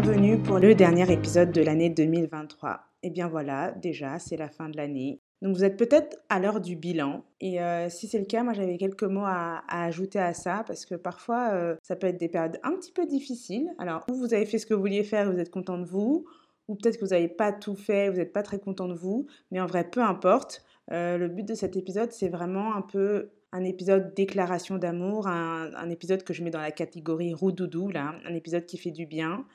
bienvenue pour le dernier épisode de l'année 2023. Et bien voilà, déjà, c'est la fin de l'année. Donc vous êtes peut-être à l'heure du bilan. Et euh, si c'est le cas, moi j'avais quelques mots à, ajouter à ça parce que parfois euh, ça peut être des périodes un petit peu difficiles. Alors, ou vous avez fait ce que vous vouliez faire et vous êtes content de vous, ou peut-être que vous n'avez pas tout fait, vous n'êtes pas très content de vous. Mais en vrai, peu importe. Euh, le but de cet épisode, c'est vraiment un peu un épisode déclaration d'amour, un, épisode que je mets dans la catégorie roux-doudou, là, un épisode qui fait du bien,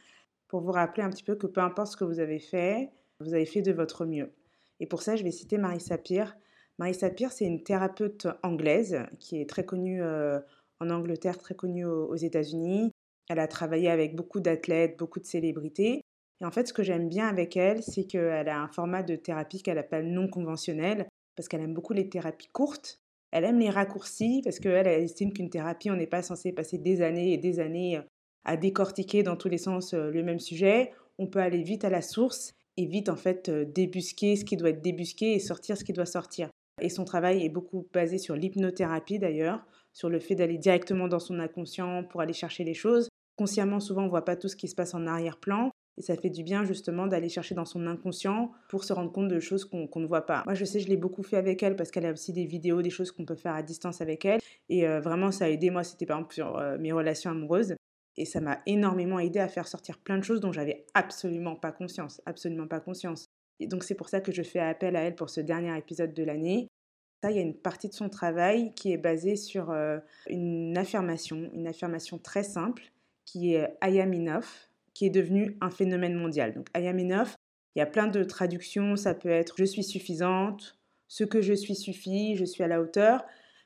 pour vous rappeler un petit peu que peu importe ce que vous avez fait, vous avez fait de votre mieux. Et pour ça, je vais citer Marie Sapir. Marie Sapir, c'est une thérapeute anglaise qui est très connue euh, en Angleterre, très connue aux, États-Unis. Elle a travaillé avec beaucoup d'athlètes, beaucoup de célébrités. Et en fait, ce que j'aime bien avec elle, c'est qu'elle a un format de thérapie qu'elle appelle non conventionnel, parce qu'elle aime beaucoup les thérapies courtes. Elle aime les raccourcis parce qu'elle elle estime qu'une thérapie, on n'est pas censé passer des années et des années euh, à décortiquer dans tous les sens euh, le même sujet. On peut aller vite à la source et vite en fait euh, débusquer ce qui doit être débusqué et sortir ce qui doit sortir. Et son travail est beaucoup basé sur l'hypnothérapie d'ailleurs, sur le fait d'aller directement dans son inconscient pour aller chercher les choses. Consciemment, souvent, on ne voit pas tout ce qui se passe en arrière-plan. Et ça fait du bien justement d'aller chercher dans son inconscient pour se rendre compte de choses qu'on ne voit pas. Moi, je sais, je l'ai beaucoup fait avec elle parce qu'elle a aussi des vidéos, des choses qu'on peut faire à distance avec elle. Et euh, vraiment, ça a aidé. Moi, c'était par exemple sur mes relations amoureuses. Et ça m'a énormément aidé à faire sortir plein de choses dont j'avais absolument pas conscience. Absolument pas conscience. Et donc, c'est pour ça que je fais appel à elle pour ce dernier épisode de l'année. Ça, il y a une partie de son travail qui est basée sur euh, une affirmation, une affirmation très simple qui est I am enough qui est devenu un phénomène mondial. Donc I am enough, il y a plein de traductions, ça peut être je suis suffisante, ce que je suis suffit, je suis à la hauteur.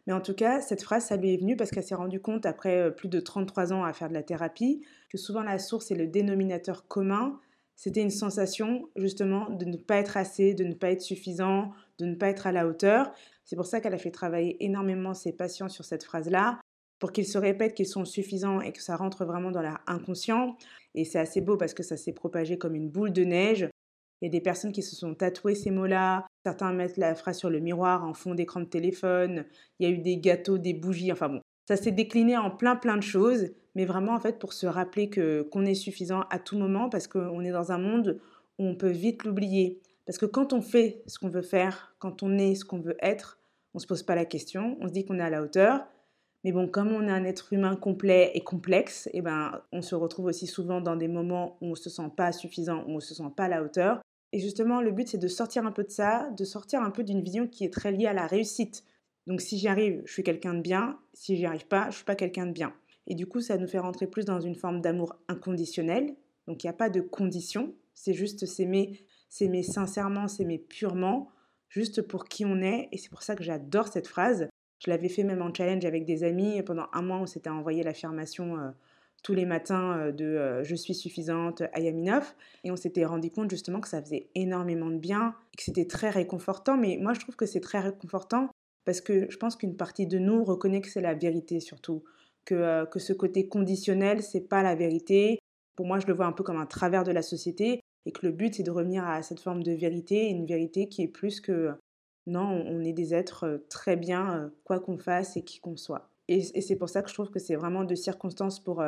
Mais en tout cas, cette phrase, ça lui est venue parce qu'elle s'est rendue compte, après euh, plus de 33 ans à faire de la thérapie, que souvent la source et le dénominateur commun, c'était une sensation justement de ne pas être assez, de ne pas être suffisant, de ne pas être à la hauteur. C'est pour ça qu'elle a fait travailler énormément ses patients sur cette phrase-là, pour qu'ils se répètent qu'ils sont suffisants et que ça rentre vraiment dans leur inconscient. Et c'est assez beau parce que ça s'est propagé comme une boule de neige. Il y a des personnes qui se sont tatouées ces mots-là. Certains mettent la phrase sur le miroir en fond d'écran de téléphone. Il y a eu des gâteaux, des bougies. Enfin bon, ça s'est décliné en plein plein de choses. Mais vraiment en fait pour se rappeler que qu'on est suffisant à tout moment parce qu'on est dans un monde où on peut vite l'oublier. Parce que quand on fait ce qu'on veut faire, quand on est ce qu'on veut être, on ne se pose pas la question. On se dit qu'on est à la hauteur. Mais bon, comme on est un être humain complet et complexe, eh ben, on se retrouve aussi souvent dans des moments où on ne se sent pas suffisant, où on ne se sent pas à la hauteur. Et justement, le but, c'est de sortir un peu de ça, de sortir un peu d'une vision qui est très liée à la réussite. Donc si j'y arrive, je suis quelqu'un de bien. Si j'y arrive pas, je suis pas quelqu'un de bien. Et du coup, ça nous fait rentrer plus dans une forme d'amour inconditionnel. Donc il n'y a pas de condition. C'est juste s'aimer, s'aimer sincèrement, s'aimer purement, juste pour qui on est. Et c'est pour ça que j'adore cette phrase. Je l'avais fait même en challenge avec des amis. Pendant un mois, on s'était envoyé l'affirmation euh, tous les matins euh, de euh, je suis suffisante, I am. Et on s'était rendu compte justement que ça faisait énormément de bien, que c'était très réconfortant. Mais moi, je trouve que c'est très réconfortant parce que je pense qu'une partie de nous reconnaît que c'est la vérité surtout. Que, que ce côté conditionnel, c'est pas la vérité. Pour moi, je le vois un peu comme un travers de la société et que le but, c'est de revenir à cette forme de vérité, une vérité qui est plus que non, on est des êtres très bien, quoi qu'on fasse et qui qu'on soit. Et, c'est pour ça que je trouve que c'est vraiment de circonstances pour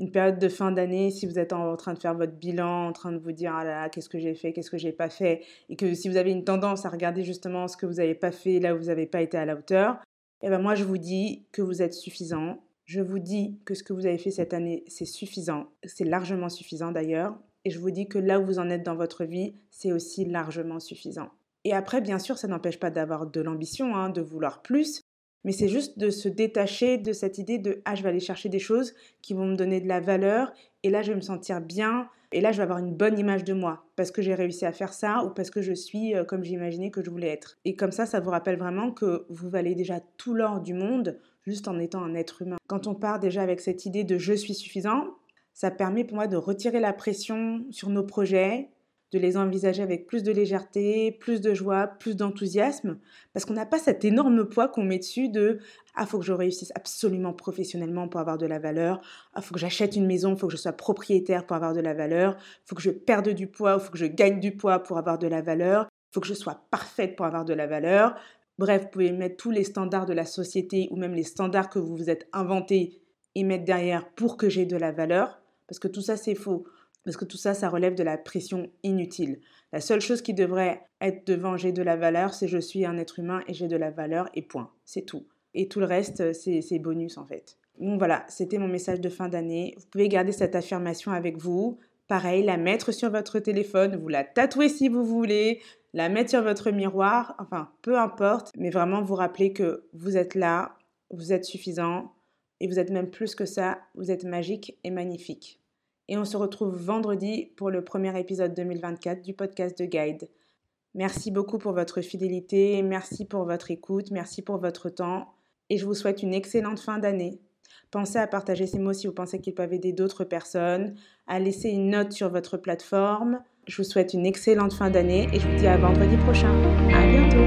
une période de fin d'année, si vous êtes en, train de faire votre bilan, en train de vous dire ah là là, qu'est-ce que j'ai fait, qu'est-ce que j'ai pas fait, et que si vous avez une tendance à regarder justement ce que vous n'avez pas fait, là où vous n'avez pas été à la hauteur, eh ben moi je vous dis que vous êtes suffisant. Je vous dis que ce que vous avez fait cette année, c'est suffisant. C'est largement suffisant d'ailleurs. Et je vous dis que là où vous en êtes dans votre vie, c'est aussi largement suffisant. Et après, bien sûr, ça n'empêche pas d'avoir de l'ambition, hein, de vouloir plus, mais c'est juste de se détacher de cette idée de ah je vais aller chercher des choses qui vont me donner de la valeur et là je vais me sentir bien et là je vais avoir une bonne image de moi parce que j'ai réussi à faire ça ou parce que je suis euh, comme j'imaginais que je voulais être. Et comme ça ça vous rappelle vraiment que vous valez déjà tout l'or du monde juste en étant un être humain. Quand on part déjà avec cette idée de je suis suffisant, ça permet pour moi de retirer la pression sur nos projets, de les envisager avec plus de légèreté, plus de joie, plus d'enthousiasme, parce qu'on n'a pas cet énorme poids qu'on met dessus de ah faut que je réussisse absolument professionnellement pour avoir de la valeur, ah faut que j'achète une maison, faut que je sois propriétaire pour avoir de la valeur, faut que je perde du poids, faut que je gagne du poids pour avoir de la valeur, faut que je sois parfaite pour avoir de la valeur. Bref, vous pouvez mettre tous les standards de la société ou même les standards que vous vous êtes inventés et mettre derrière pour que j'ai de la valeur Parce que tout ça, c'est faux. Parce que tout ça, ça relève de la pression inutile. La seule chose qui devrait être devant j'ai de la valeur, c'est je suis un être humain et j'ai de la valeur et point. C'est tout. Et tout le reste, c'est bonus en fait. Donc voilà, c'était mon message de fin d'année. Vous pouvez garder cette affirmation avec vous. Pareil, la mettre sur votre téléphone, vous la tatouer si vous voulez, la mettre sur votre miroir, enfin, peu importe, mais vraiment vous rappeler que vous êtes là, vous êtes suffisant, et vous êtes même plus que ça, vous êtes magique et magnifique. Et on se retrouve vendredi pour le premier épisode 2024 du podcast de Guide. Merci beaucoup pour votre fidélité, merci pour votre écoute, merci pour votre temps, et je vous souhaite une excellente fin d'année. Pensez à partager ces mots si vous pensez qu'ils peuvent aider d'autres personnes, à laisser une note sur votre plateforme. Je vous souhaite une excellente fin d'année et je vous dis à vendredi prochain. À bientôt!